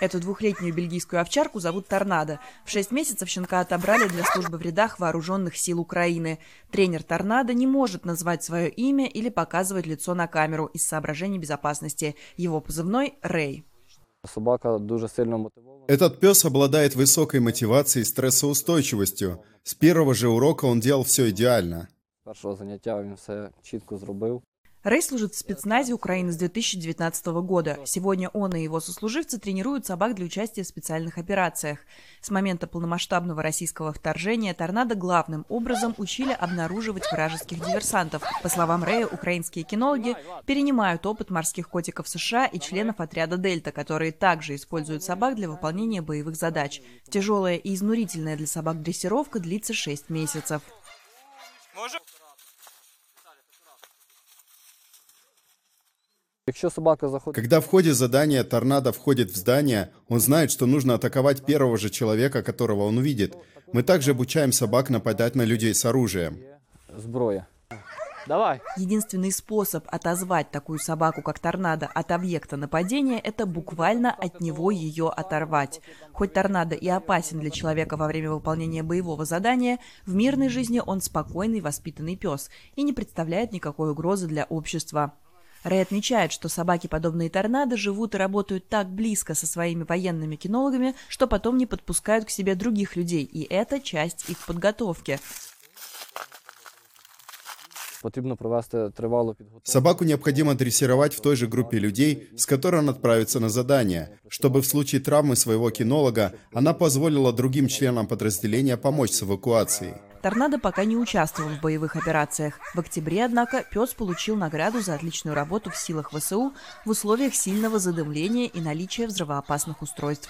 Эту двухлетнюю бельгийскую овчарку зовут Торнадо. В шесть месяцев щенка отобрали для службы в рядах вооруженных сил Украины. Тренер Торнадо не может назвать свое имя или показывать лицо на камеру из соображений безопасности. Его позывной – Рэй. Собака дуже сильно мотивована. Этот пес обладает высокой мотивацией и стрессоустойчивостью. С первого же урока он делал все идеально. З першого заняття він все чітко зробив. Рэй служит в спецназе Украины с 2019 года. Сегодня он и его сослуживцы тренируют собак для участия в специальных операциях. С момента полномасштабного российского вторжения торнадо главным образом учили обнаруживать вражеских диверсантов. По словам Рэя, украинские кинологи перенимают опыт морских котиков США и членов отряда «Дельта», которые также используют собак для выполнения боевых задач. Тяжелая и изнурительная для собак дрессировка длится 6 месяцев. Якщо собака заходить, Когда в ходе задания торнадо входит в здание, он знает, что нужно атаковать первого же человека, которого он увидит. Мы также обучаем собак нападать на людей с оружием. Давай. Единственный способ отозвать такую собаку, как торнадо, от объекта нападения – это буквально от него ее оторвать. Хоть торнадо и опасен для человека во время выполнения боевого задания, в мирной жизни он спокойный, воспитанный пес и не представляет никакой угрозы для общества. Рэй отмечает, что собаки, подобные торнадо, живут и работают так близко со своими военными кинологами, что потом не подпускают к себе других людей, и это часть их подготовки. Собаку необходимо дрессировать в той же группе людей, с которой он отправится на задание, чтобы в случае травмы своего кинолога она позволила другим членам подразделения помочь с эвакуацией. Торнадо пока не участвовал в боевых операциях. В октябре, однако, пес получил награду за отличную работу в силах ВСУ в условиях сильного задымления и наличия взрывоопасных устройств.